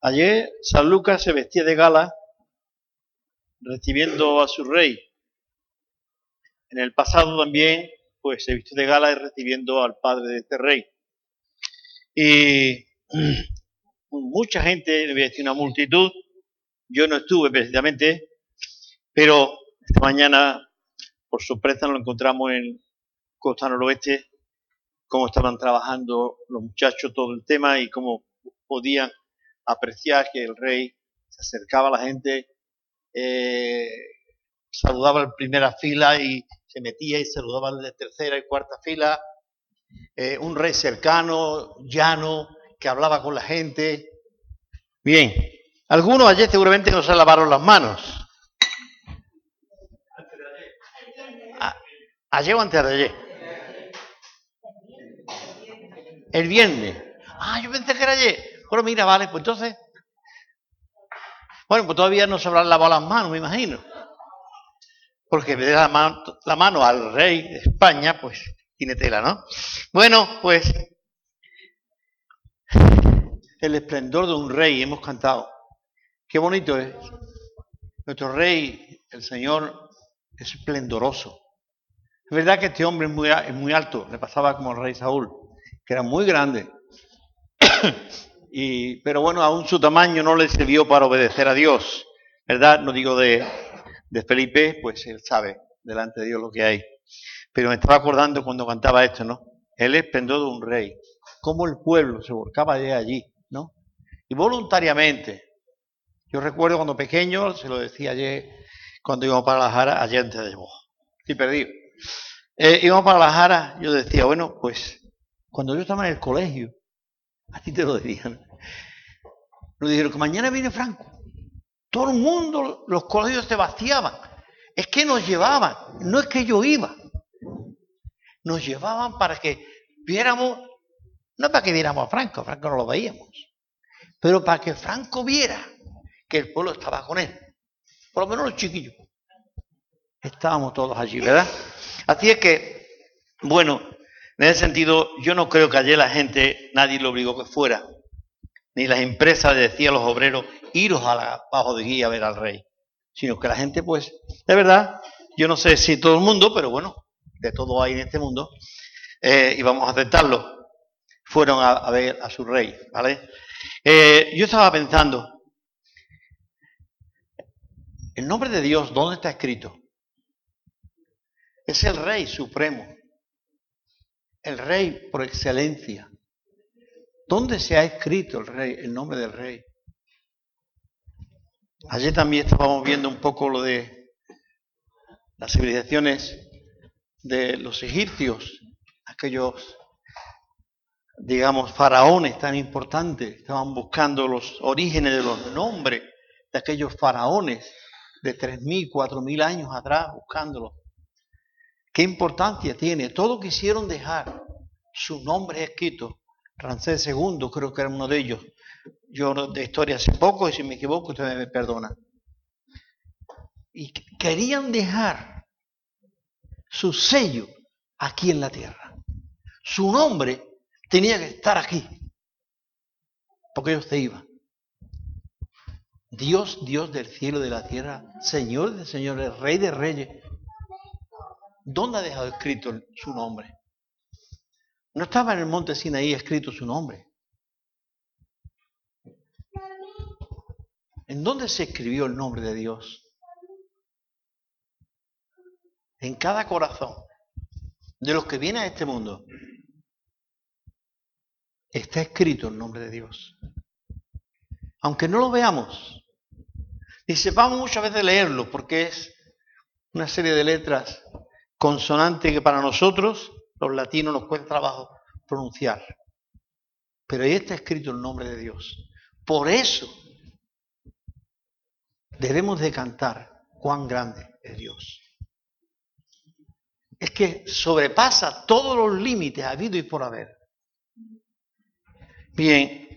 Ayer San Lucas se vestía de gala recibiendo a su rey. En el pasado también, pues se vistió de gala recibiendo al padre de este rey. Y mucha gente, una multitud, yo no estuve precisamente, pero esta mañana, por sorpresa, nos encontramos en Costa Noroeste, cómo estaban trabajando los muchachos todo el tema y cómo podían apreciar que el rey se acercaba a la gente, eh, saludaba en primera fila y se metía y saludaba en tercera y cuarta fila. Eh, un rey cercano, llano, que hablaba con la gente. Bien, algunos ayer seguramente no se lavaron las manos. ayer o antes de ayer. El viernes. Ah, yo pensé que era ayer. Bueno, mira, vale, pues entonces. Bueno, pues todavía no se habrán lavado las manos, me imagino. Porque da la mano, la mano al rey de España, pues tiene tela, ¿no? Bueno, pues. El esplendor de un rey, hemos cantado. Qué bonito es. Nuestro rey, el Señor, es esplendoroso. Es verdad que este hombre es muy, es muy alto, le pasaba como al rey Saúl, que era muy grande. y, pero bueno, aún su tamaño no le sirvió para obedecer a Dios. ¿Verdad? No digo de, Felipe, pues él sabe delante de Dios lo que hay. Pero me estaba acordando cuando cantaba esto, ¿no? Él esplendor de un rey. Cómo el pueblo se volcaba de allí, ¿no? Y voluntariamente, yo recuerdo cuando pequeño, se lo decía ayer, cuando íbamos para la Jara, ayer antes de vos. Estoy perdido. Eh, íbamos para la Jara, yo decía, bueno, pues cuando yo estaba en el colegio, a ti te lo decían. Nos dijeron que mañana viene Franco. Todo el mundo, los colegios se vaciaban. Es que nos llevaban, no es que yo iba. Nos llevaban para que viéramos, no para que viéramos a Franco, Franco no lo veíamos, pero para que Franco viera que el pueblo estaba con él. Por lo menos los chiquillos. Estábamos todos allí, ¿verdad? Así es que, bueno, en ese sentido, yo no creo que ayer la gente, nadie lo obligó que fuera. Ni las empresas le decían a los obreros, iros a la, bajo de guía a ver al rey. Sino que la gente, pues, de verdad, yo no sé si todo el mundo, pero bueno, de todo hay en este mundo, eh, y vamos a aceptarlo, fueron a, ver a su rey, ¿vale? Eh, yo estaba pensando, el nombre de Dios, ¿dónde está escrito? Es el Rey Supremo, el Rey por excelencia. ¿Dónde se ha escrito el Rey, el nombre del Rey? Ayer también estábamos viendo un poco lo de las civilizaciones de los egipcios, aquellos, digamos, faraones tan importantes, estaban buscando los orígenes de los nombres de aquellos faraones de 3.000, 4.000 años atrás buscándolo. ¿Qué importancia tiene? Todo quisieron dejar su nombre escrito. Ramsés II creo que era uno de ellos. Yo de historia hace poco y si me equivoco usted me perdona. Y querían dejar su sello aquí en la tierra. Su nombre tenía que estar aquí. Porque ellos se iban. Dios, Dios del cielo y de la tierra, Señor de señores, Rey de reyes. ¿Dónde ha dejado escrito su nombre? No estaba en el monte Sinaí escrito su nombre. ¿En dónde se escribió el nombre de Dios? En cada corazón de los que vienen a este mundo está escrito el nombre de Dios aunque no lo veamos, y sepamos muchas veces leerlo, porque es una serie de letras consonantes que para nosotros, los latinos, nos cuesta trabajo pronunciar. Pero ahí está escrito el nombre de Dios. Por eso debemos de cantar cuán grande es Dios. Es que sobrepasa todos los límites habido y por haber. Bien,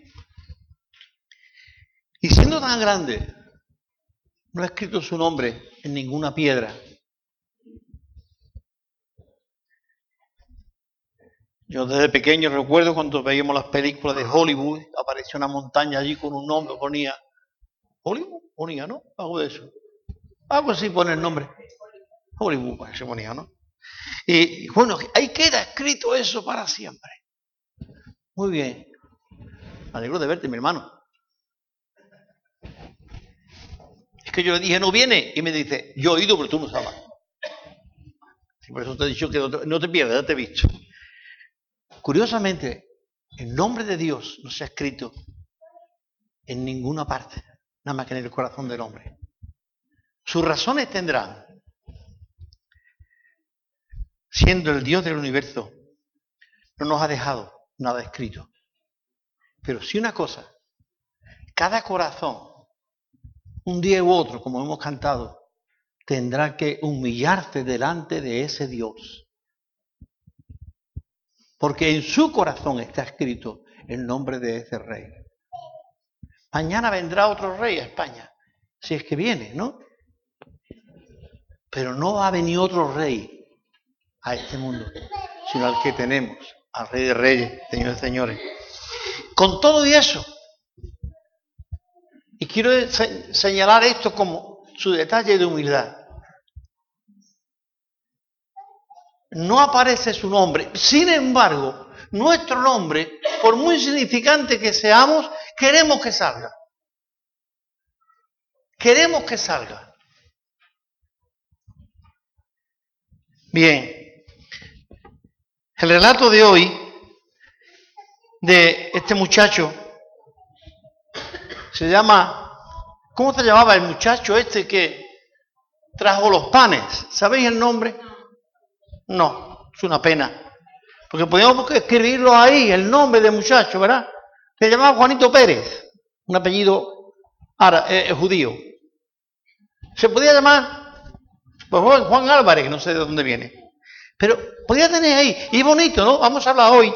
y siendo tan grande, no ha escrito su nombre en ninguna piedra. Yo desde pequeño recuerdo cuando veíamos las películas de Hollywood, apareció una montaña allí con un nombre, ponía Hollywood, ponía, ¿no? Algo de eso. Algo así pone el nombre. Hollywood, pues, se ponía, ¿no? Y bueno, ahí queda escrito eso para siempre. Muy bien. Me alegro de verte, mi hermano. Es que yo le dije, no viene. Y me dice, yo he ido, pero tú no sabes. por eso te he dicho que no te pierdas, ya te he visto. Curiosamente, el nombre de Dios no se ha escrito en ninguna parte, nada más que en el corazón del hombre. Sus razones tendrán. Siendo el Dios del universo, no nos ha dejado nada escrito. Pero sí una cosa, cada corazón, un día u otro, como hemos cantado, tendrá que humillarse delante de ese Dios porque en su corazón está escrito el nombre de ese rey. Mañana vendrá otro rey a España, si es que viene, ¿no? Pero no va a venir otro rey a este mundo, sino al que tenemos, al rey de reyes, señores y señores. Con todo y eso, y quiero señalar esto como su detalle de humildad. No aparece su nombre. Sin embargo, nuestro nombre, por muy significante que seamos, queremos que salga. Queremos que salga. Bien, el relato de hoy de este muchacho se llama, ¿cómo se llamaba el muchacho este que trajo los panes? ¿Sabéis el nombre? No, es una pena. Porque podíamos escribirlo ahí, el nombre del muchacho, ¿verdad? Se llamaba Juanito Pérez, un apellido eh, eh, judío. Se podía llamar pues, Juan Álvarez, no sé de dónde viene. Pero podía tener ahí, y bonito, ¿no? Vamos a hablar hoy.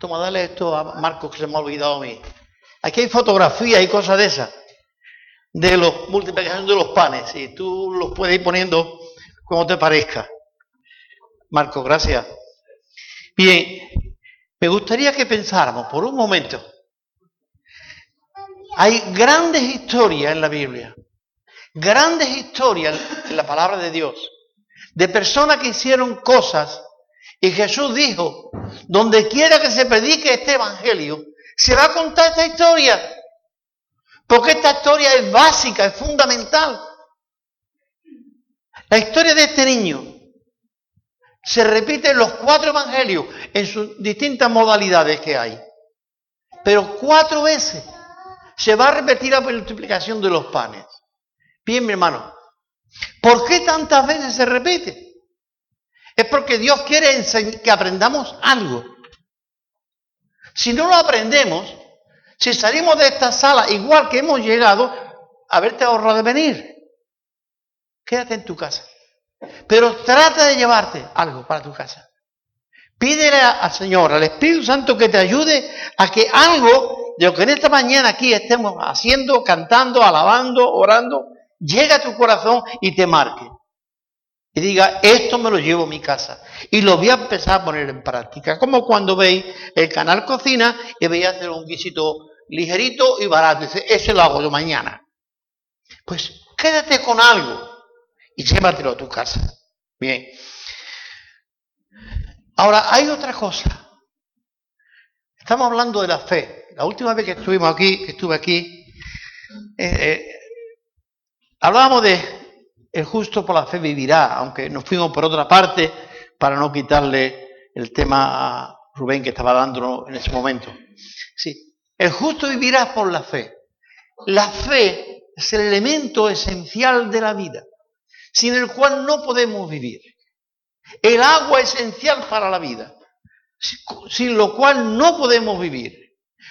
Toma, dale esto a Marcos que se me ha olvidado a mí. Aquí hay fotografías y cosas de esas de los multiplicación de los panes y tú los puedes ir poniendo como te parezca. Marco, gracias. Bien, me gustaría que pensáramos por un momento. Hay grandes historias en la Biblia, grandes historias en la palabra de Dios, de personas que hicieron cosas y Jesús dijo, donde quiera que se predique este evangelio, se va a contar esta historia porque esta historia es básica, es fundamental. La historia de este niño se repite en los cuatro evangelios, en sus distintas modalidades que hay. Pero cuatro veces se va a repetir la multiplicación de los panes. Bien, mi hermano, ¿por qué tantas veces se repite? Es porque Dios quiere que aprendamos algo. Si no lo aprendemos, si salimos de esta sala igual que hemos llegado, haberte ahorrado de venir. Quédate en tu casa. Pero trata de llevarte algo para tu casa. Pídele al Señor, al Espíritu Santo, que te ayude a que algo de lo que en esta mañana aquí estemos haciendo, cantando, alabando, orando, llegue a tu corazón y te marque. Y diga, esto me lo llevo a mi casa. Y lo voy a empezar a poner en práctica. Como cuando veis el canal Cocina y veis hacer un guisito ligerito y barato. Dice, ese lo hago yo mañana. Pues quédate con algo y llévatelo a tu casa. Bien. Ahora, hay otra cosa. Estamos hablando de la fe. La última vez que estuvimos aquí, que estuve aquí, eh, eh, hablábamos de el justo por la fe vivirá, aunque nos fuimos por otra parte para no quitarle el tema a Rubén que estaba dando en ese momento. Sí, el justo vivirá por la fe. La fe es el elemento esencial de la vida, sin el cual no podemos vivir. El agua es esencial para la vida, sin lo cual no podemos vivir.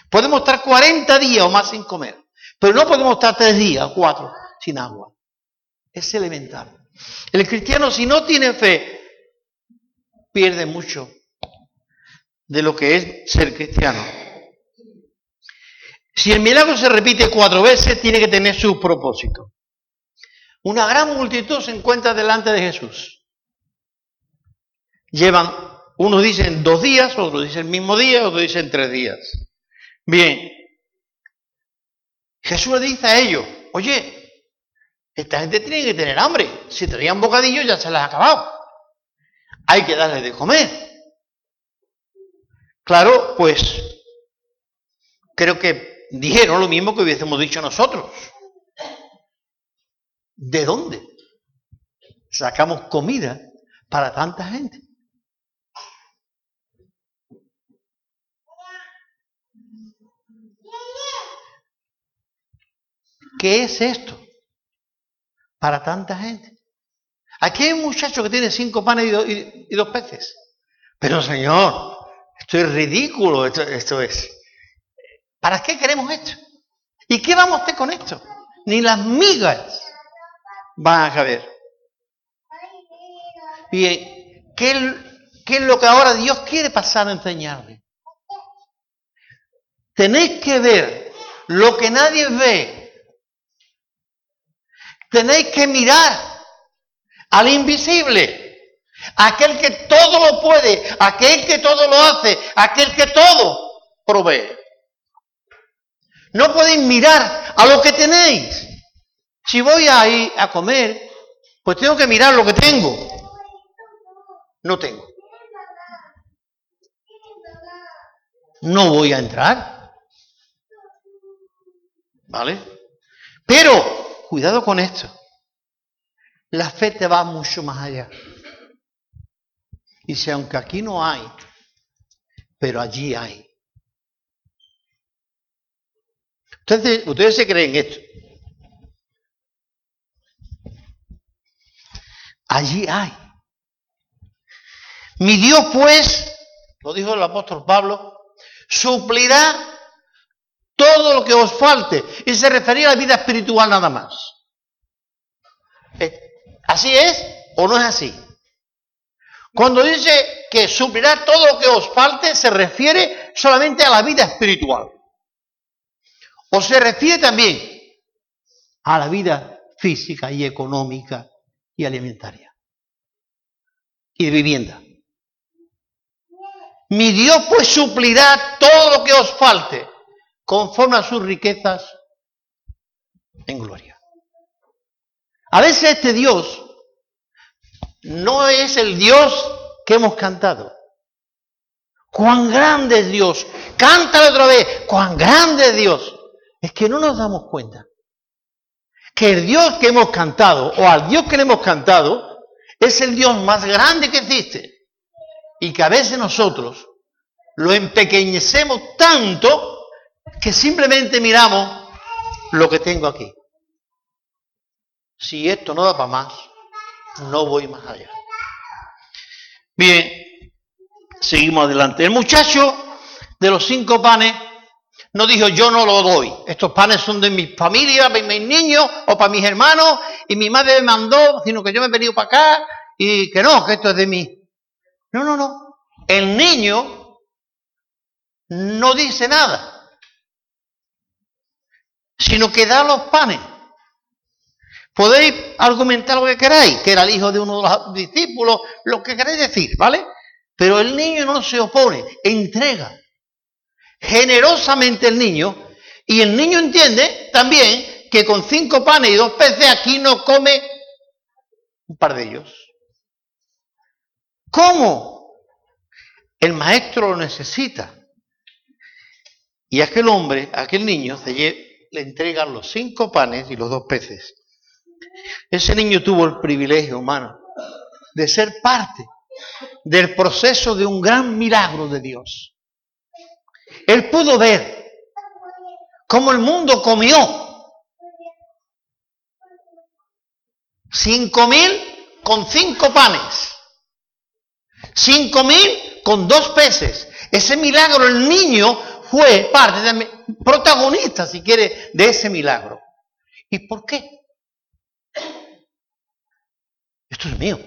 Podemos estar 40 días o más sin comer, pero no podemos estar 3 días o 4 sin agua es elemental. El cristiano si no tiene fe, pierde mucho de lo que es ser cristiano. Si el milagro se repite cuatro veces, tiene que tener su propósito. Una gran multitud se encuentra delante de Jesús. Llevan, unos dicen dos días, otros dicen el mismo día, otros dicen tres días. Bien, Jesús le dice a ellos, oye, esta gente tiene que tener hambre. Si traían bocadillo ya se les ha acabado. Hay que darles de comer. Claro, pues creo que dijeron lo mismo que hubiésemos dicho nosotros. ¿De dónde sacamos comida para tanta gente? ¿Qué es esto para tanta gente? Aquí hay un muchacho que tiene cinco panes y, dos peces. Pero Señor, esto es ridículo, esto, es. ¿Para qué queremos esto? ¿Y qué vamos a hacer con esto? Ni las migas van a caber. Bien, ¿qué, ¿qué es lo que ahora Dios quiere pasar a enseñarle? Tenéis que ver lo que nadie ve Tenéis que mirar al invisible, aquel que todo lo puede, aquel que todo lo hace, aquel que todo provee. No podéis mirar a lo que tenéis. Si voy a ir a comer, pues tengo que mirar lo que tengo. No tengo. No voy a entrar. ¿Vale? Pero Cuidado con esto. La fe te va mucho más allá. Y si aunque aquí no hay, pero allí hay. Entonces, ustedes se creen esto. Allí hay. Mi Dios, pues, lo dijo el apóstol Pablo, suplirá todo lo que os falte. Y se refería a la vida espiritual nada más. Eh, ¿Así es o no es así? Cuando dice que suplirá todo lo que os falte, se refiere solamente a la vida espiritual. O se refiere también a la vida física y económica y alimentaria. Y de vivienda. Mi Dios pues suplirá todo lo que os falte conforme a sus riquezas en gloria. A veces este Dios no es el Dios que hemos cantado. Cuán grande es Dios. Cántalo otra vez. Cuán grande es Dios. Es que no nos damos cuenta que el Dios que hemos cantado o al Dios que le hemos cantado es el Dios más grande que existe. Y que a veces nosotros lo empequeñecemos tanto que simplemente miramos lo que tengo aquí. Si esto no da para más, no voy más allá. Bien, seguimos adelante. El muchacho de los cinco panes no dijo yo no lo doy. Estos panes son de mi familia, para mis niños o para mis hermanos y mi madre me mandó, sino que yo me he venido para acá y que no, que esto es de mí. No, no, no. El niño no dice nada sino que da los panes. Podéis argumentar lo que queráis, que era el hijo de uno de los discípulos, lo que queráis decir, ¿vale? Pero el niño no se opone, entrega generosamente el niño, y el niño entiende también que con cinco panes y dos peces aquí no come un par de ellos. ¿Cómo? El maestro lo necesita. Y aquel hombre, aquel niño, se, le entregan los cinco panes y los dos peces. Ese niño tuvo el privilegio, humano de ser parte del proceso de un gran milagro de Dios. Él pudo ver cómo el mundo comió cinco mil con cinco panes, cinco mil con dos peces. Ese milagro el niño fue parte de, protagonista, si quiere, de ese milagro. ¿Y por qué? Esto es mío.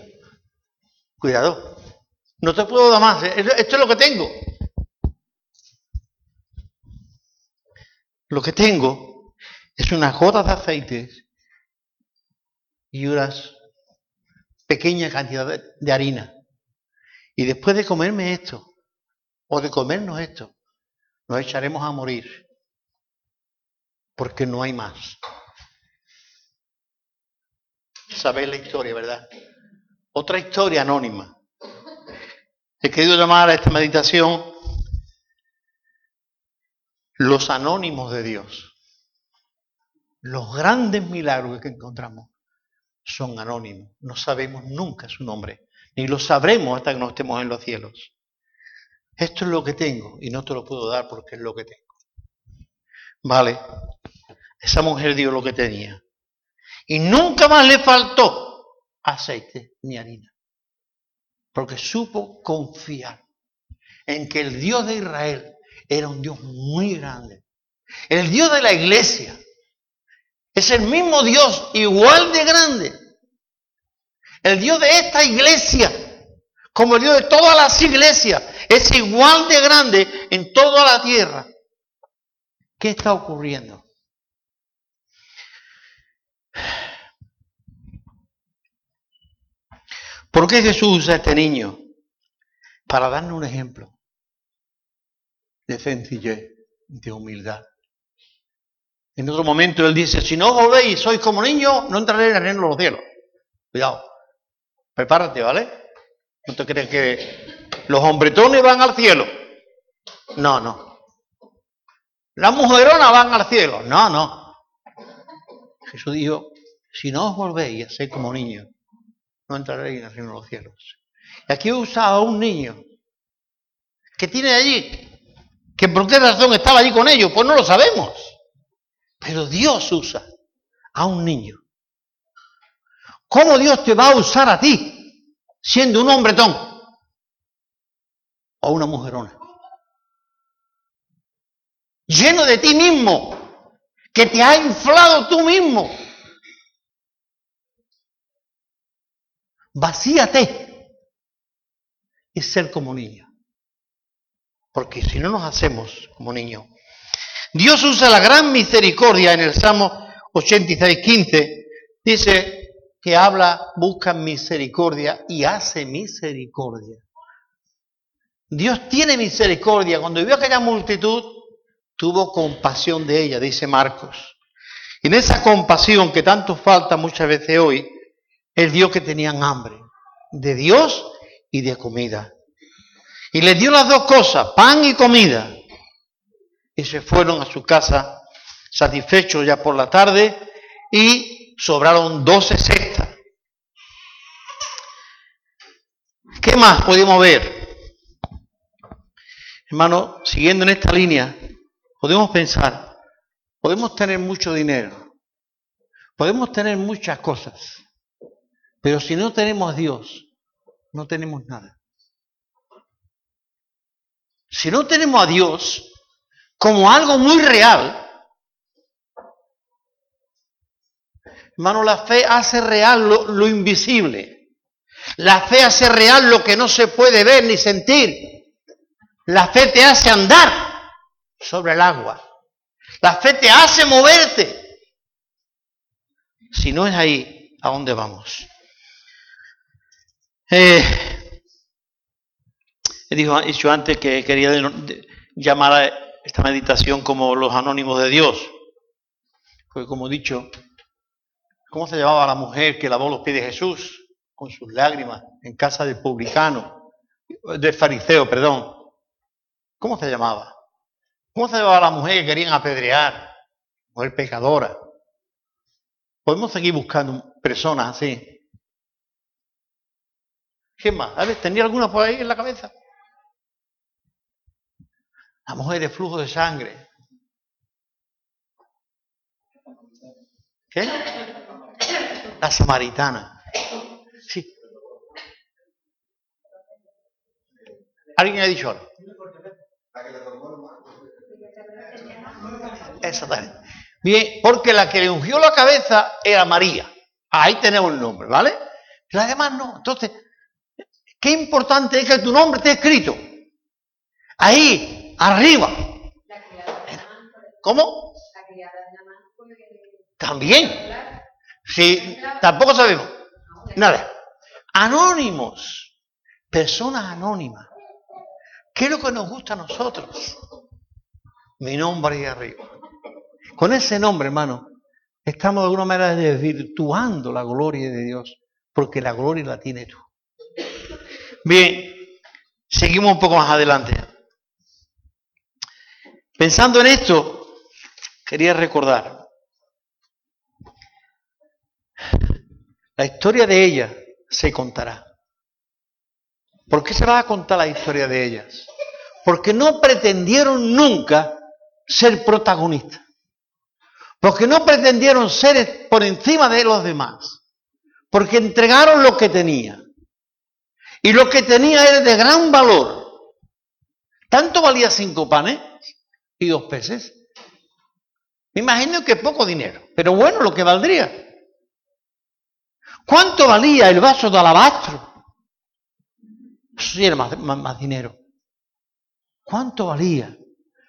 Cuidado. No te puedo dar más. ¿eh? Esto es lo que tengo. Lo que tengo es unas gotas de aceite y unas pequeña cantidad de harina. Y después de comerme esto, o de comernos esto, nos echaremos a morir, porque no hay más. Sabéis la historia, ¿verdad? Otra historia anónima. He querido llamar a esta meditación los anónimos de Dios. Los grandes milagros que encontramos son anónimos. No sabemos nunca su nombre, ni lo sabremos hasta que no estemos en los cielos. Esto es lo que tengo y no te lo puedo dar porque es lo que tengo. Vale, esa mujer dio lo que tenía. Y nunca más le faltó aceite ni harina. Porque supo confiar en que el Dios de Israel era un Dios muy grande. El Dios de la iglesia es el mismo Dios, igual de grande. El Dios de esta iglesia, como el Dios de todas las iglesias, es igual de grande en toda la tierra. ¿Qué está ocurriendo? ¿Por qué Jesús usa a este niño? Para darnos un ejemplo de sencillez, de humildad. En otro momento él dice, si no volvéis sois como niños, no entraréis en el reino de los cielos. Cuidado, prepárate, ¿vale? No te crees que los hombretones van al cielo. No, no. Las mujeronas van al cielo. No, no. Jesús dijo, si no os volvéis a ser como niños, no entraréis en el reino de los cielos. Y aquí usado a un niño que tiene allí, que por qué razón estaba allí con ellos, pues no lo sabemos. Pero Dios usa a un niño. ¿Cómo Dios te va a usar a ti siendo un hombretón o una mujerona? Lleno de ti mismo, que te ha inflado tú mismo. Vacíate y ser como niño. Porque si no nos hacemos como niños, Dios usa la gran misericordia en el Salmo 86, 15. Dice que habla, busca misericordia y hace misericordia. Dios tiene misericordia. Cuando vio aquella multitud, tuvo compasión de ella, dice Marcos. Y en esa compasión que tanto falta muchas veces hoy, es Dios que tenían hambre, de Dios y de comida. Y les dio las dos cosas, pan y comida y se fueron a su casa satisfechos ya por la tarde y sobraron 12 cestas. ¿Qué más podemos ver? Hermano, siguiendo en esta línea, podemos pensar, podemos tener mucho dinero, podemos tener muchas cosas, pero si no tenemos a Dios, no tenemos nada. Si no tenemos a Dios, como algo muy real. Hermano, la fe hace real lo, invisible. La fe hace real lo que no se puede ver ni sentir. La fe te hace andar sobre el agua. La fe te hace moverte. Si no es ahí, ¿a dónde vamos? Eh, he dicho antes que quería llamar a esta meditación como los anónimos de Dios. Porque como he dicho, ¿cómo se llamaba la mujer que lavó los pies de Jesús con sus lágrimas en casa del publicano, del fariseo, perdón? ¿Cómo se llamaba? ¿Cómo se llamaba la mujer que querían apedrear? Mujer pecadora. Podemos seguir buscando personas así. ¿Qué más? A ¿tenía alguna por ahí en la cabeza? La mujer de flujo de sangre. ¿Qué? La samaritana. Sí. ¿Alguien ha dicho algo? Exactamente. Bien, porque la que le ungió la cabeza era María. Ahí tenemos el nombre, ¿vale? Las demás no. Entonces, qué importante es que tu nombre esté escrito. Ahí, arriba. ¿Cómo? También. Sí, tampoco sabemos. Nada. Anónimos. Personas anónimas. ¿Qué es lo que nos gusta a nosotros? Mi nombre ahí arriba. Con ese nombre, hermano, estamos de alguna manera desvirtuando la gloria de Dios, porque la gloria la tiene tú. Bien, seguimos un poco más adelante. Pensando en esto, quería recordar la historia de ella se contará. ¿Por qué se va a contar la historia de ellas? Porque no pretendieron nunca ser protagonistas. Porque no pretendieron ser por encima de los demás. Porque entregaron lo que tenían. Y lo que tenía era de gran valor. Tanto valía cinco panes y dos peces. Me imagino que poco dinero, pero bueno, lo que valdría. ¿Cuánto valía el vaso de alabastro? Eso era más, más dinero. ¿Cuánto valía?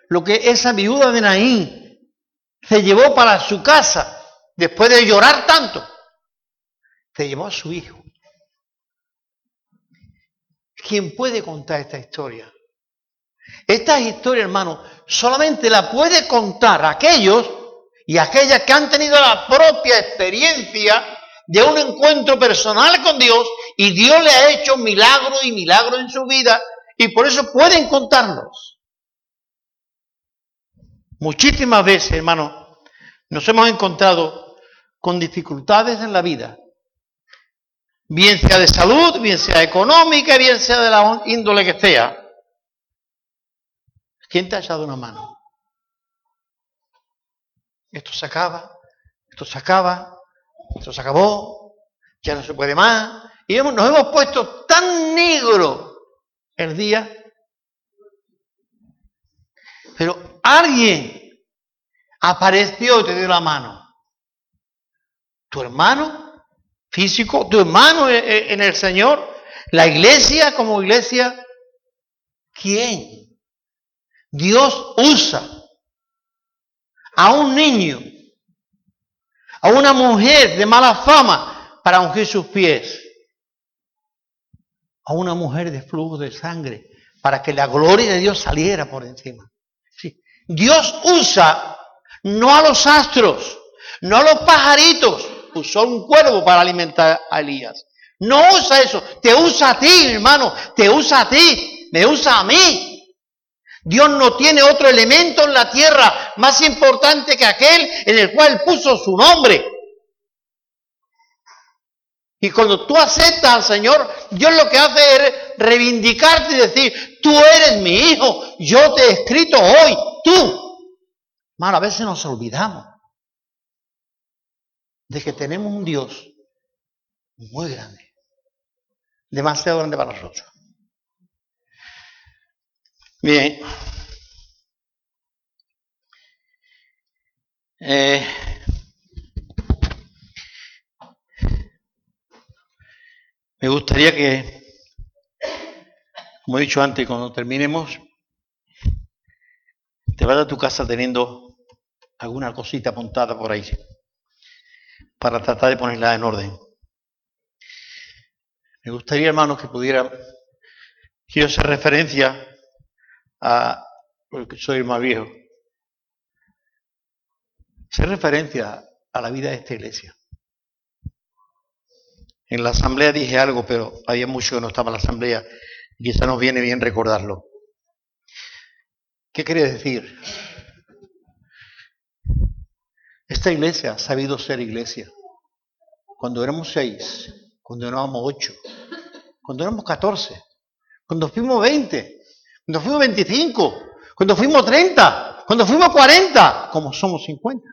Lo que esa viuda de Naín se llevó para su casa después de llorar tanto. Se llevó a su hijo. ¿Quién puede contar esta historia? Esta historia, hermano, solamente la puede contar aquellos y aquellas que han tenido la propia experiencia de un encuentro personal con Dios y Dios le ha hecho milagro y milagro en su vida y por eso pueden contarlos. Muchísimas veces, hermano, nos hemos encontrado con dificultades en la vida, bien sea de salud, bien sea económica, bien sea de la índole que sea. ¿Quién te ha echado una mano? Esto se acaba, esto se acaba, esto se acabó, ya no se puede más. Y nos hemos puesto tan negro el día. Pero alguien apareció y te dio la mano. Tu hermano físico, tu hermano en el Señor, la iglesia como iglesia. ¿Quién? Dios usa a un niño a una mujer de mala fama para ungir sus pies, a una mujer de flujo de sangre para que la gloria de Dios saliera por encima. Dios usa no a los astros, no a los pajaritos, usó un cuervo para alimentar a Elías. No usa eso, te usa a ti, hermano, te usa a ti, me usa a mí. Dios no tiene otro elemento en la tierra más importante que aquel en el cual puso su nombre. Y cuando tú aceptas al Señor, Dios lo que hace es reivindicarte y decir, tú eres mi hijo, yo te he escrito hoy, tú. Hermano, a veces nos olvidamos de que tenemos un Dios muy grande, demasiado grande para nosotros. Bien. Eh, me gustaría que, como he dicho antes, cuando terminemos, te vayas a tu casa teniendo alguna cosita apuntada por ahí, para tratar de ponerla en orden. Me gustaría, hermanos, que pudiera, quiero hacer referencia porque soy el más viejo, se referencia a la vida de esta iglesia. En la asamblea dije algo, pero había mucho que no estaba en la asamblea y quizá nos viene bien recordarlo. ¿Qué quiere decir? Esta iglesia ha sabido ser iglesia. Cuando éramos seis, cuando éramos ocho, cuando éramos catorce, cuando fuimos veinte, cuando fuimos 25, cuando fuimos 30, cuando fuimos 40, como somos 50.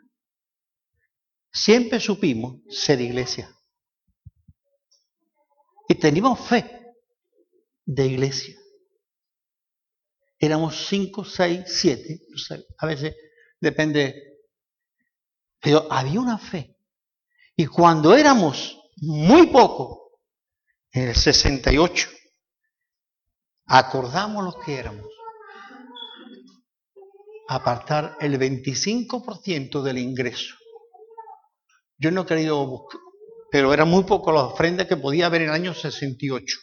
Siempre supimos ser iglesia. Y teníamos fe de iglesia. Éramos 5, 6, 7, a veces depende. Pero había una fe. Y cuando éramos muy poco, en el 68, acordamos los que éramos, apartar el 25% del ingreso Yo no he querido buscar, pero era muy poco la ofrenda que podía haber en el año 68.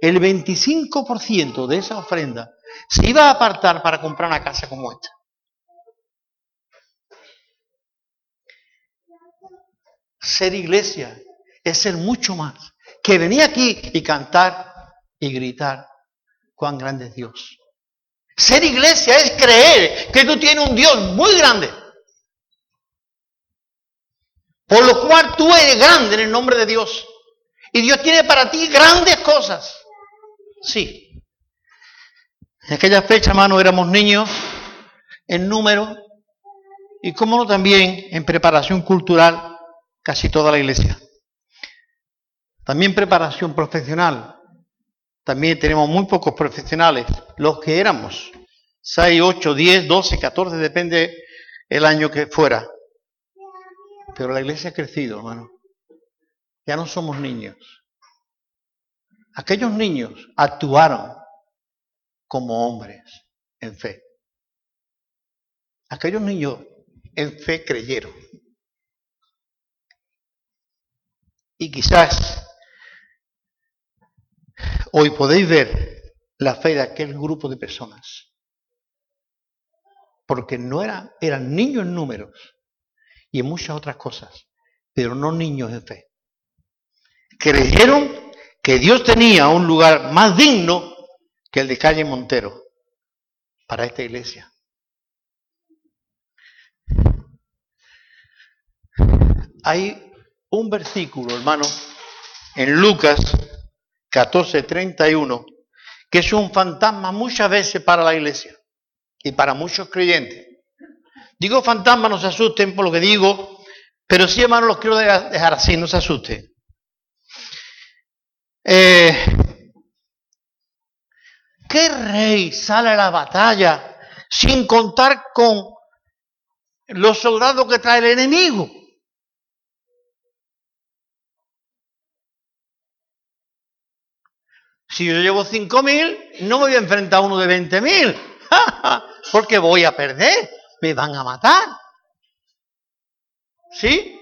El 25% de esa ofrenda se iba a apartar para comprar una casa como esta. Ser iglesia es ser mucho más que venir aquí y cantar y gritar cuán grande es Dios. Ser iglesia es creer que tú tienes un Dios muy grande. Por lo cual tú eres grande en el nombre de Dios. Y Dios tiene para ti grandes cosas. Sí. En aquella fecha, hermano, éramos niños en número y, como no, también en preparación cultural, casi toda la iglesia. También preparación profesional. También tenemos muy pocos profesionales, los que éramos. 6, 8, 10, 12, 14, depende el año que fuera. Pero la iglesia ha crecido, hermano. Ya no somos niños. Aquellos niños actuaron como hombres en fe. Aquellos niños en fe creyeron. Y quizás hoy podéis ver la fe de aquel grupo de personas. Porque no eran, eran niños en números y en muchas otras cosas, pero no niños en fe. Creyeron que Dios tenía un lugar más digno que el de calle Montero para esta iglesia. Hay un versículo, hermano, en Lucas 14:31, que es un fantasma muchas veces para la iglesia y para muchos creyentes. Digo fantasma, no se asusten por lo que digo, pero sí, hermano, los quiero dejar así, no se asusten. Eh, ¿Qué rey sale a la batalla sin contar con los soldados que trae el enemigo? Si yo llevo cinco mil, no me voy a enfrentar a uno de veinte mil, porque voy a perder, me van a matar. ¿Sí?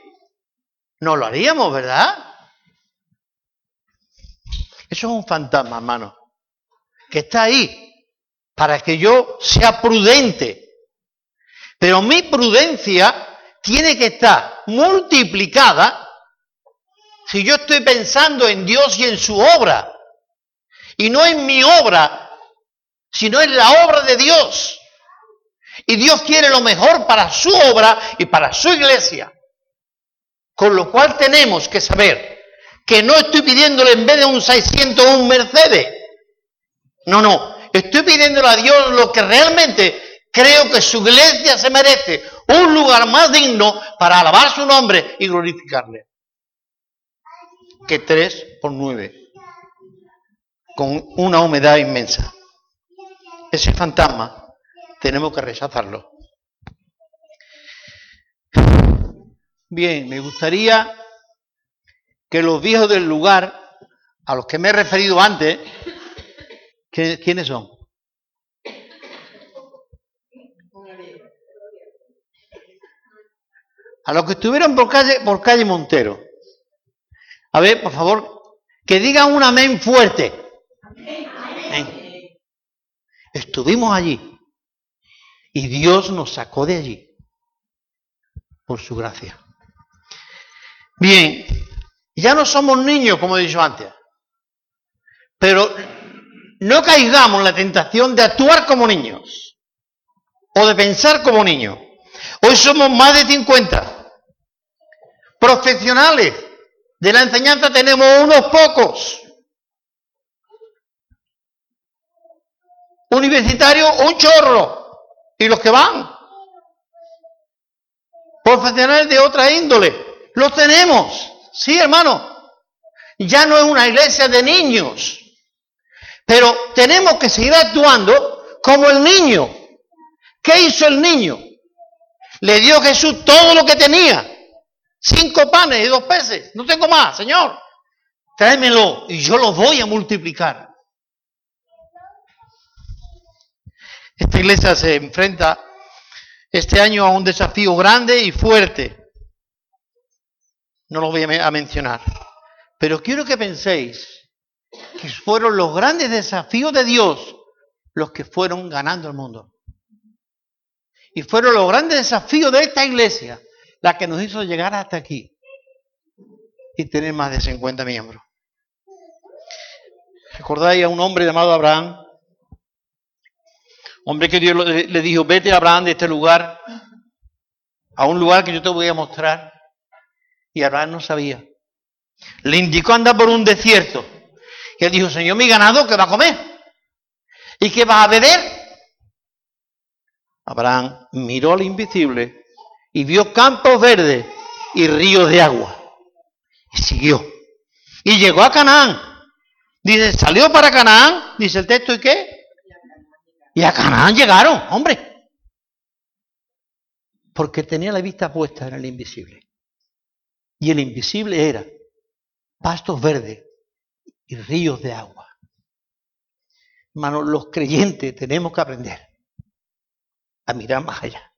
No lo haríamos, ¿verdad? Eso es un fantasma, hermano, que está ahí para que yo sea prudente. Pero mi prudencia tiene que estar multiplicada si yo estoy pensando en Dios y en su obra. Y no en mi obra, sino en la obra de Dios. Y Dios quiere lo mejor para su obra y para su iglesia. Con lo cual tenemos que saber que no estoy pidiéndole en vez de un 600 un Mercedes. No, no, estoy pidiéndole a Dios lo que realmente creo que su iglesia se merece, un lugar más digno para alabar su nombre y glorificarle. Que tres por nueve, con una humedad inmensa. Ese fantasma tenemos que rechazarlo. Bien, me gustaría que los viejos del lugar, a los que me he referido antes, ¿quiénes son? A los que estuvieron por calle, por calle Montero. A ver, por favor, que digan un amén fuerte. Estuvimos allí y Dios nos sacó de allí por su gracia. Bien, ya no somos niños, como he dicho antes. Pero no caigamos en la tentación de actuar como niños o de pensar como niños. Hoy somos más de 50. Profesionales de la enseñanza tenemos unos pocos. Universitarios, un chorro. Y los que van. Profesionales de otra índole. Los tenemos. Sí, hermano. Ya no es una iglesia de niños. Pero tenemos que seguir actuando como el niño. ¿Qué hizo el niño? Le dio Jesús todo lo que tenía. Cinco panes y dos peces. No tengo más, Señor. Tráemelo y yo lo voy a multiplicar. Esta iglesia se enfrenta este año a un desafío grande y fuerte no lo voy a mencionar. Pero quiero que penséis que fueron los grandes desafíos de Dios los que fueron ganando el mundo. Y fueron los grandes desafíos de esta iglesia la que nos hizo llegar hasta aquí y tener más de 50 miembros. ¿Recordáis a un hombre llamado Abraham? Hombre que Dios le dijo, vete Abraham de este lugar a un lugar que yo te voy a mostrar. Y Abraham no sabía. Le indicó andar por un desierto. Y él dijo, Señor, mi ganado, ¿qué va a comer? ¿Y qué va a beber? Abraham miró al invisible y vio campos verdes y ríos de agua. Y siguió. Y llegó a Canaán. Dice, salió para Canaán, dice el texto, ¿y qué? Y a Canaán llegaron, hombre. Porque tenía la vista puesta en el invisible. Y el invisible era pastos verdes y ríos de agua. Hermanos, los creyentes tenemos que aprender a mirar más allá.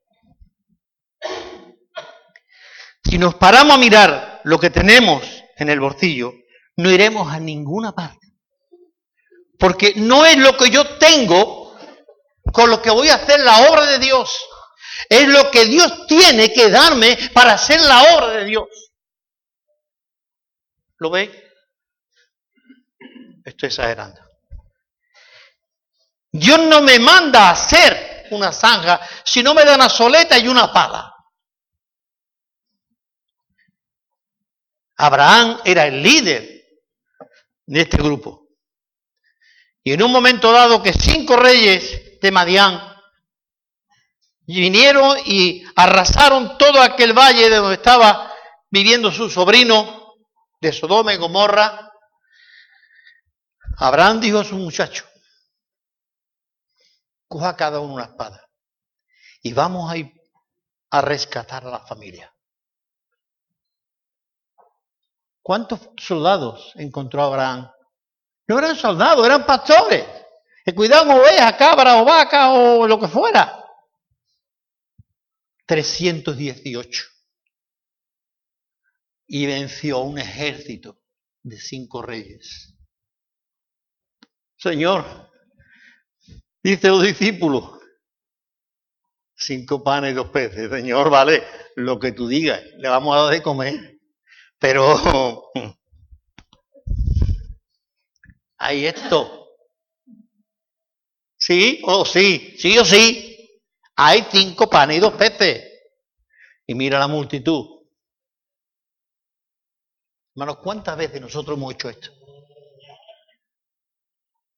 Si nos paramos a mirar lo que tenemos en el bolsillo, no iremos a ninguna parte. Porque no es lo que yo tengo con lo que voy a hacer la obra de Dios. Es lo que Dios tiene que darme para hacer la obra de Dios. ¿Lo ve? Estoy exagerando. Dios no me manda a hacer una zanja si no me da una soleta y una pala. Abraham era el líder de este grupo. Y en un momento dado que cinco reyes de Madián vinieron y arrasaron todo aquel valle de donde estaba viviendo su sobrino de Sodoma y Gomorra, Abraham dijo a su muchacho, coja cada uno una espada y vamos a ir a rescatar a la familia. ¿Cuántos soldados encontró Abraham? No eran soldados, eran pastores que cuidaban ovejas, cabras o vacas o lo que fuera. 318. Y venció un ejército de cinco reyes. Señor, dice los discípulos, cinco panes y dos peces. Señor, vale, lo que tú digas, le vamos a dar de comer. Pero hay esto. Sí o sí, sí o sí. Hay cinco panes y dos peces. Y mira la multitud. Hermanos, ¿cuántas veces nosotros hemos hecho esto?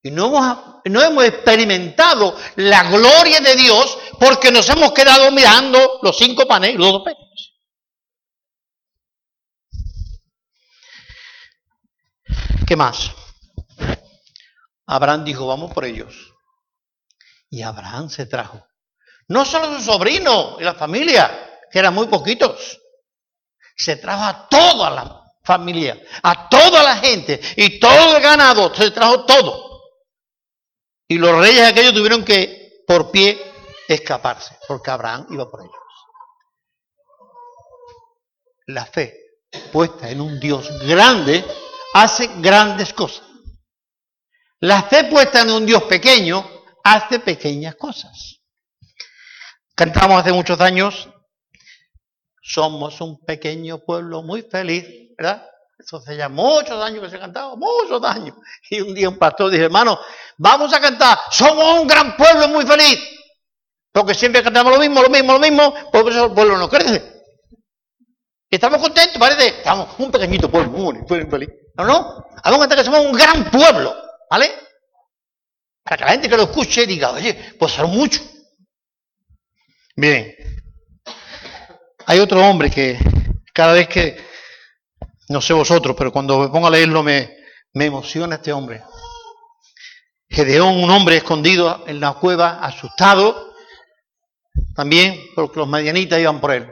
Y no hemos, no hemos experimentado la gloria de Dios porque nos hemos quedado mirando los cinco panes y los dos peces. ¿Qué más? Abraham dijo, vamos por ellos. Y Abraham se trajo. No solo su sobrino y la familia, que eran muy poquitos. Se trajo a toda la familia, a toda la gente y todo el ganado, se trajo todo. Y los reyes aquellos tuvieron que, por pie, escaparse, porque Abraham iba por ellos. La fe puesta en un Dios grande hace grandes cosas. La fe puesta en un Dios pequeño hace pequeñas cosas. Cantamos hace muchos años, somos un pequeño pueblo muy feliz, ¿verdad? Eso hace ya muchos años que se cantaba, muchos años. Y un día un pastor dice, hermano, vamos a cantar, somos un gran pueblo muy feliz. Porque siempre cantamos lo mismo, lo mismo, lo mismo, por eso el pueblo no crece. Estamos contentos, parece, estamos un pequeñito pueblo muy feliz. No, no. Vamos a cantar que somos un gran pueblo, ¿vale? Para que la gente que lo escuche diga, oye, pues son mucho. Bien. Hay otro hombre que cada vez que, no sé vosotros, pero cuando me pongo a leerlo me, me emociona este hombre. Gedeón, un hombre escondido en la cueva, asustado, también porque los medianitas iban por él.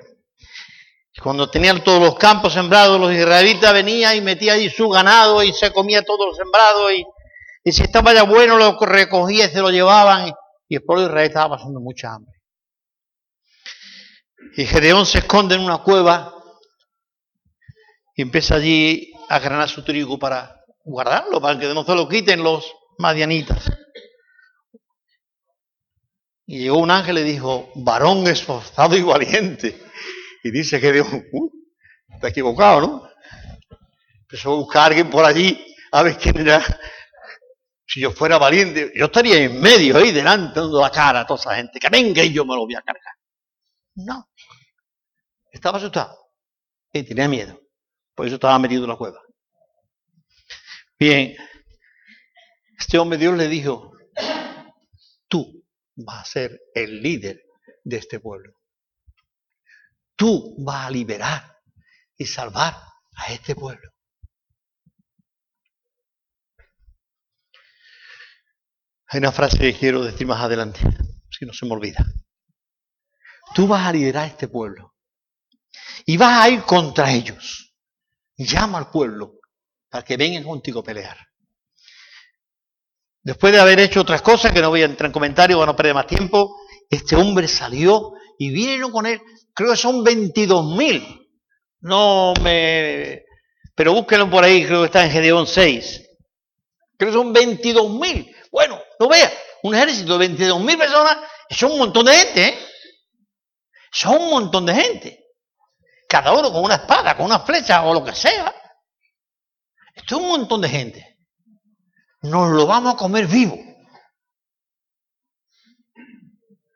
Cuando tenían todos los campos sembrados, los israelitas venían y metía allí su ganado y se comía todo lo sembrado y, si estaba ya bueno lo recogía y se lo llevaban y, el pueblo de Israel estaba pasando mucha hambre. Y Gedeón se esconde en una cueva y empieza allí a granar su trigo para guardarlo, para que no se lo quiten los madianitas. Y llegó un ángel y dijo, varón esforzado y valiente. Y dice Dios, uh, está equivocado, ¿no? Empezó a buscar a alguien por allí, a ver quién era. Si yo fuera valiente, yo estaría en medio ahí, delante, dando la cara a toda esa gente, que venga y yo me lo voy a cargar. No. Estaba asustado y tenía miedo. Por eso estaba metido en la cueva. Bien, este hombre Dios le dijo, tú vas a ser el líder de este pueblo. Tú vas a liberar y salvar a este pueblo. Hay una frase que quiero decir más adelante, si no se me olvida. Tú vas a liderar este pueblo y vas a ir contra ellos. Llama al pueblo para que vengan contigo a pelear. Después de haber hecho otras cosas, que no voy a entrar en comentarios para no perder más tiempo, este hombre salió y vinieron con él, creo que son 22 mil. No me... Pero búsquenlo por ahí, creo que está en Gedeón 6. Creo que son 22 mil. Bueno, no vea, un ejército de 22 mil personas, son un montón de gente, ¿eh? Son un montón de gente. Cada uno con una espada, con una flecha o lo que sea. Esto es un montón de gente nos lo vamos a comer vivo.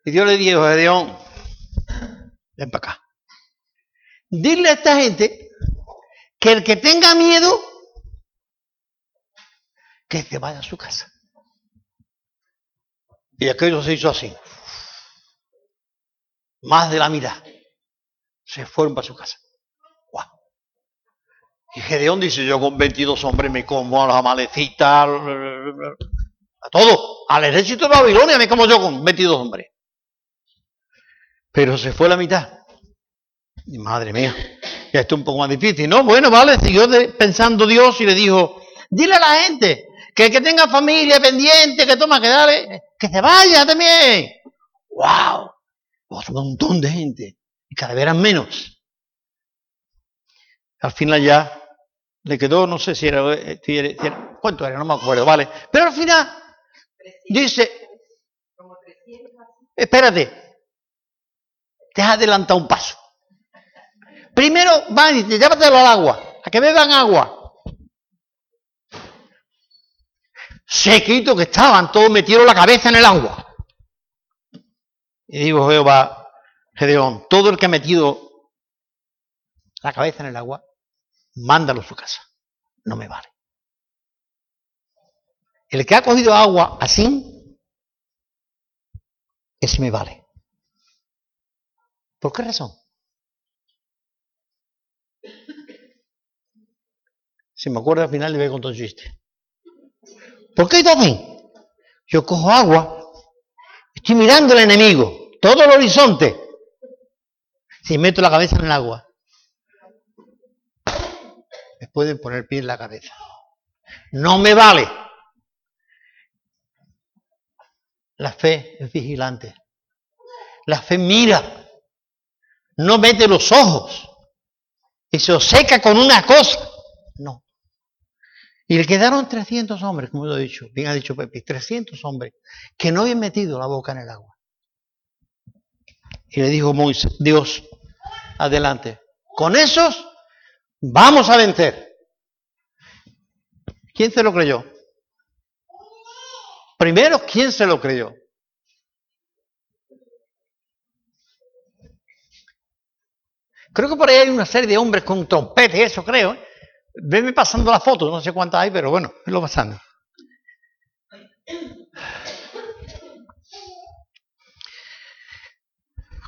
Y Dios le dijo a Gedeón, ven para acá. Dile a esta gente que el que tenga miedo, que se vaya a su casa. Y aquello se hizo así. Más de la mitad. Se fueron para su casa. Y Gedeón dice, yo con 22 hombres me como a las amalecitas, a todo, al ejército de Babilonia me como yo con 22 hombres. Pero se fue la mitad. Y madre mía, ya esto es un poco más difícil. No, bueno, vale, siguió pensando Dios y le dijo, dile a la gente que tenga familia pendiente, que toma, que dale, que se vaya también. ¡Wow! Otro montón de gente. Y cada vez eran menos. Al final ya le quedó, no sé si era, ¿cuánto era? No me acuerdo, vale. Pero al final dice, espérate, te has adelantado un paso. Primero van y te llévatelo al agua, a que beban agua. Sequito que estaban, todos metieron la cabeza en el agua. Y digo Jehová, Gedeón, todo el que ha metido la cabeza en el agua, mándalo a su casa. No me vale. El que ha cogido agua así, ese me vale. ¿Por qué razón? Si me acuerdo al final le voy a contar un chiste. ¿Por qué también? Yo cojo agua, estoy mirando al enemigo, todo el horizonte. Si meto la cabeza en el agua, me pueden poner pie en la cabeza. No me vale. La fe es vigilante. La fe mira. No mete los ojos. Y se seca con una cosa. Y le quedaron 300 hombres, como lo he dicho, bien ha dicho Pepe, 300 hombres que no habían metido la boca en el agua. Y le dijo Moisés, Dios, adelante. Con esos Vamos a vencer. ¿Quién se lo creyó? Primero, ¿quién se lo creyó? Creo que por ahí hay una serie de hombres con trompetes, eso creo. ¿eh? Venme pasando la foto, no sé cuántas hay, pero bueno, lo pasando.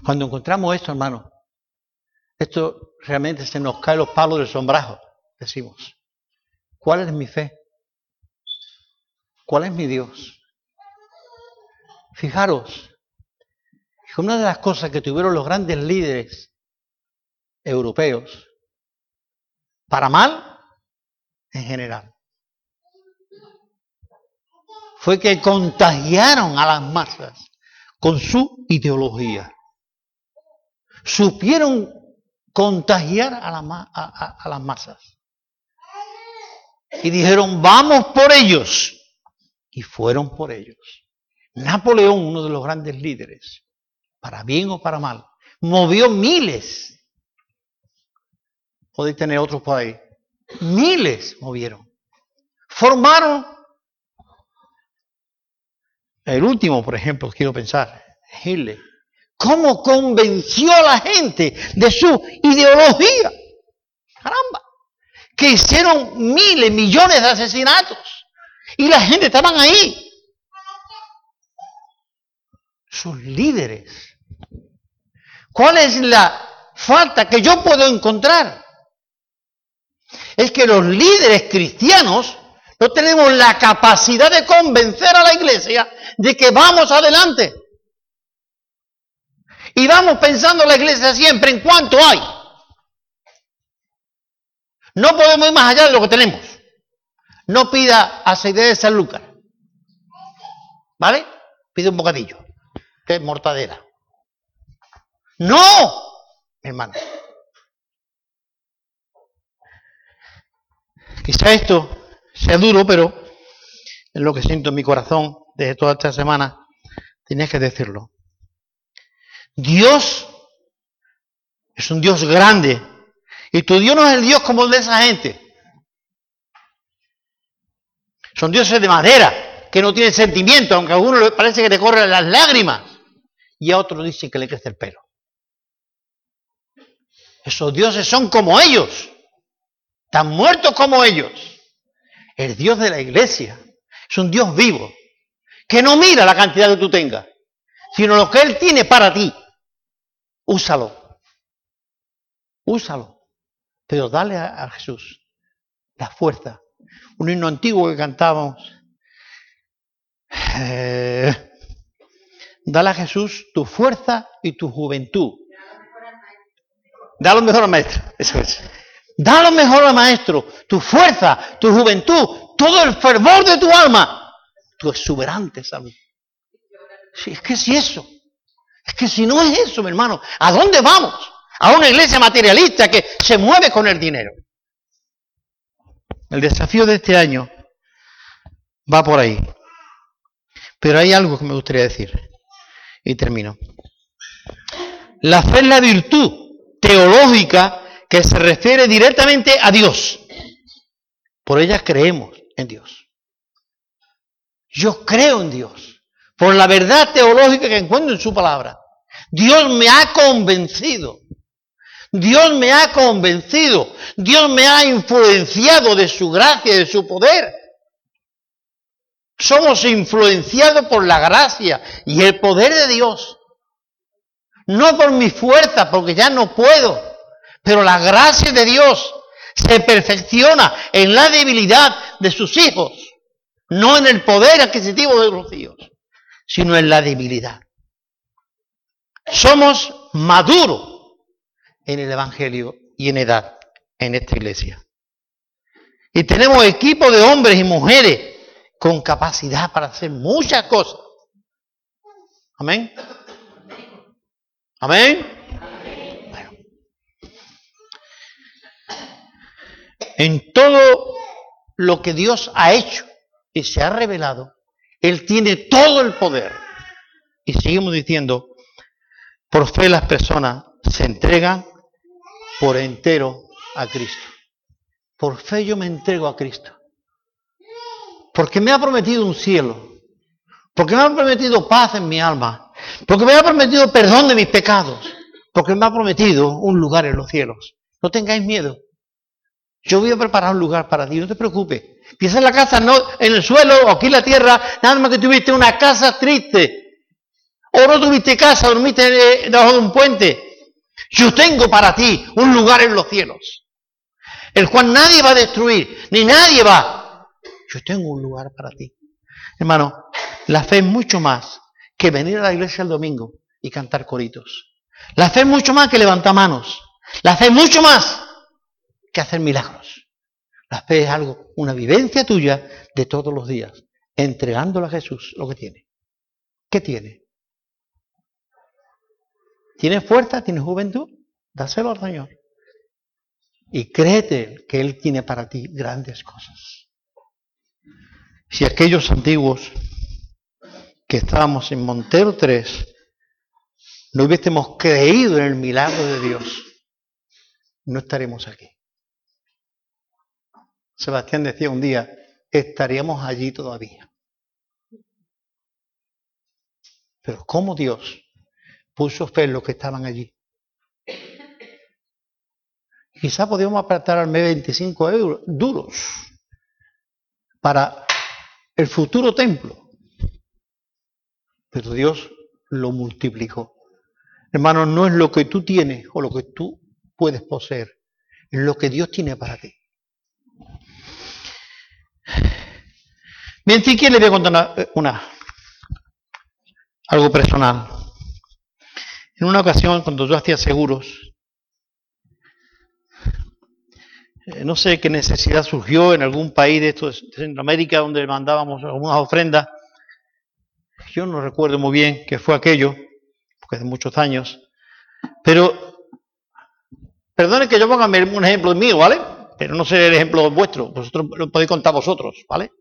Cuando encontramos esto, hermano, esto realmente se nos cae los palos del sombrajo, decimos. ¿Cuál es mi fe? ¿Cuál es mi Dios? Fijaros, una de las cosas que tuvieron los grandes líderes europeos, para mal en general, fue que contagiaron a las masas con su ideología. Supieron contagiar a, a las masas. Y dijeron, vamos por ellos. Y fueron por ellos. Napoleón, uno de los grandes líderes, para bien o para mal, movió miles. Podéis tener otros por. Miles movieron. Formaron. El último, por ejemplo, quiero pensar, Hitler. ¿Cómo convenció a la gente de su ideología? Caramba. Que hicieron miles, millones de asesinatos. Y la gente estaban ahí. Sus líderes. ¿Cuál es la falta que yo puedo encontrar? Es que los líderes cristianos no tenemos la capacidad de convencer a la iglesia de que vamos adelante. Y vamos pensando la iglesia siempre en cuánto hay. No podemos ir más allá de lo que tenemos. No pida aceite de San Lucas. ¿Vale? Pide un bocadillo. Que es mortadera. No, hermano. Quizá esto sea duro, pero es lo que siento en mi corazón desde toda esta semana. Tienes que decirlo. Dios es un Dios grande. Y tu Dios no es el Dios como el de esa gente. Son dioses de madera, que no tienen sentimiento, aunque a uno le parece que le corren las lágrimas. Y a otros dicen que le crece el pelo. Esos dioses son como ellos, tan muertos como ellos. El Dios de la iglesia es un Dios vivo, que no mira la cantidad que tú tengas, sino lo que Él tiene para ti. Úsalo. Úsalo. Pero dale a, Jesús la fuerza. Un himno antiguo que cantábamos. Eh, dale a Jesús tu fuerza y tu juventud. Da lo mejor al maestro. Eso es. Da lo mejor al maestro. Tu fuerza, tu juventud, todo el fervor de tu alma. Tu exuberante salud. Es que si eso. Es que si no es eso, mi hermano, ¿a dónde vamos? a una iglesia materialista que se mueve con el dinero. El desafío de este año va por ahí. Pero hay algo que me gustaría decir. Y termino. La fe es la virtud teológica que se refiere directamente a Dios. Por ella creemos en Dios. Yo creo en Dios. Por la verdad teológica que encuentro en su palabra. Dios me ha convencido Dios me ha convencido, Dios me ha influenciado de su gracia de su poder. Somos influenciados por la gracia y el poder de Dios. No por mi fuerza, porque ya no puedo, pero la gracia de Dios se perfecciona en la debilidad de sus hijos, no en el poder adquisitivo de los hijos, sino en la debilidad. Somos maduros en el Evangelio y en edad en esta iglesia. Y tenemos equipo de hombres y mujeres con capacidad para hacer muchas cosas. Amén. Amén. En todo lo que Dios ha hecho y se ha revelado, Él tiene todo el poder. Y seguimos diciendo, por fe las personas se entregan por entero a Cristo. Por fe yo me entrego a Cristo. Porque me ha prometido un cielo. Porque me ha prometido paz en mi alma. Porque me ha prometido perdón de mis pecados. Porque me ha prometido un lugar en los cielos. No tengáis miedo. Yo voy a preparar un lugar para ti, no te preocupes. Piensa en la casa, no en el suelo o aquí en la tierra, nada más que tuviste una casa triste. O no tuviste casa, dormiste debajo de un puente. Yo tengo para ti un lugar en los cielos, el cual nadie va a destruir, ni nadie va. Yo tengo un lugar para ti. Hermano, la fe es mucho más que venir a la iglesia el domingo y cantar coritos. La fe es mucho más que levantar manos. La fe es mucho más que hacer milagros. La fe es algo, una vivencia tuya de todos los días, entregándole a Jesús lo que tiene. ¿Qué tiene? ¿Tienes fuerza? ¿Tienes juventud? Dáselo al Señor. y créete que Él tiene para ti grandes cosas. Si aquellos antiguos que estábamos en Montero 3 no hubiésemos creído en el milagro de Dios, no estaremos aquí. Sebastián decía un día, estaríamos allí todavía. Pero ¿cómo Dios puso fe en los que estaban allí? Quizá podíamos apretar al mes 25 euros duros para el futuro templo. Pero Dios lo multiplicó. Hermano, no es lo que tú tienes o lo que tú puedes poseer, es lo que Dios tiene para ti. Bien, si quiere le voy a contar una, algo personal. En una ocasión, cuando yo hacía seguros, Eh, no sé qué necesidad surgió en algún país de de Centroamérica donde mandábamos algunas ofrendas. Yo no recuerdo muy bien qué fue aquello, porque hace muchos años. Pero, perdone que yo ponga un ejemplo mío, ¿vale? Pero no sé el ejemplo vuestro, vosotros lo podéis contar vosotros, ¿vale?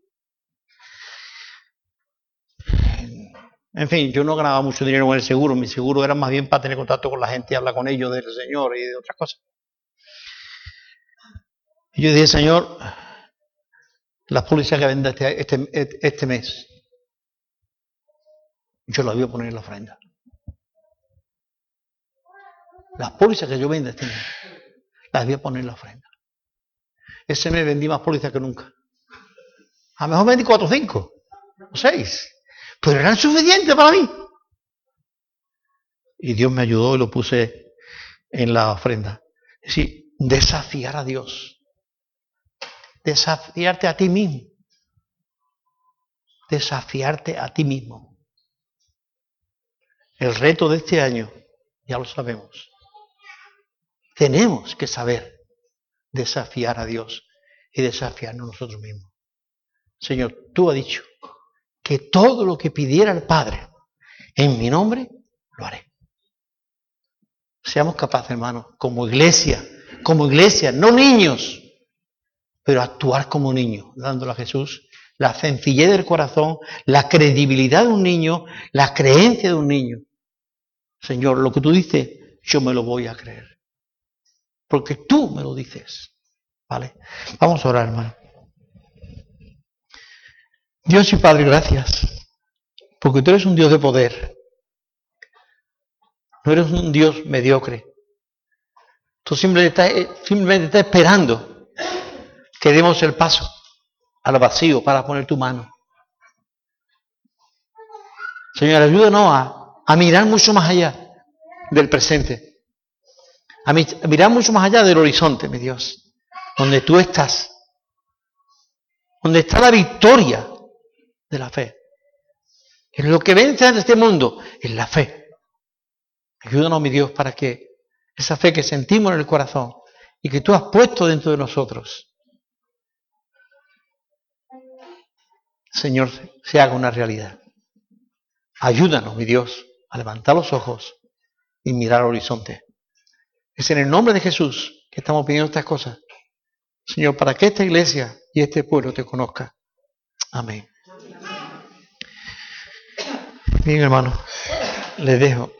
En fin, yo no ganaba mucho dinero con el seguro, mi seguro era más bien para tener contacto con la gente y hablar con ellos del Señor y de otras cosas. Y yo dije, Señor, las pólizas que venda este, este, este, mes, yo las voy a poner en la ofrenda. Las pólizas que yo venda este mes, las voy a poner en la ofrenda. Ese mes vendí más pólizas que nunca. A lo mejor vendí cuatro cinco, o seis, pero eran suficientes para mí. Y Dios me ayudó y lo puse en la ofrenda. Es decir, desafiar a Dios desafiarte a ti mismo. Desafiarte a ti mismo. El reto de este año, ya lo sabemos. Tenemos que saber desafiar a Dios y desafiarnos nosotros mismos. Señor, tú has dicho que todo lo que pidiera el Padre en mi nombre, lo haré. Seamos capaces, hermanos, como iglesia, como iglesia, no niños, pero actuar como niño, dándole a Jesús la sencillez del corazón, la credibilidad de un niño, la creencia de un niño. Señor, lo que tú dices, yo me lo voy a creer. Porque tú me lo dices. ¿Vale? Vamos a orar, hermano. Dios y Padre, gracias. Porque tú eres un Dios de poder. No eres un Dios mediocre. Tú simplemente estás, simplemente estás esperando que demos el paso al vacío para poner tu mano. Señor, ayúdanos a mirar mucho más allá del presente, a, mirar mucho más allá del horizonte, mi Dios, donde tú estás, donde está la victoria de la fe. En lo que vence en este mundo, es la fe. Ayúdanos, mi Dios, para que esa fe que sentimos en el corazón y que tú has puesto dentro de nosotros, Señor, se haga una realidad. Ayúdanos, mi Dios, a levantar los ojos y mirar al horizonte. Es en el nombre de Jesús que estamos pidiendo estas cosas. Señor, para que esta iglesia y este pueblo te conozca. Amén. Bien, hermano, les dejo.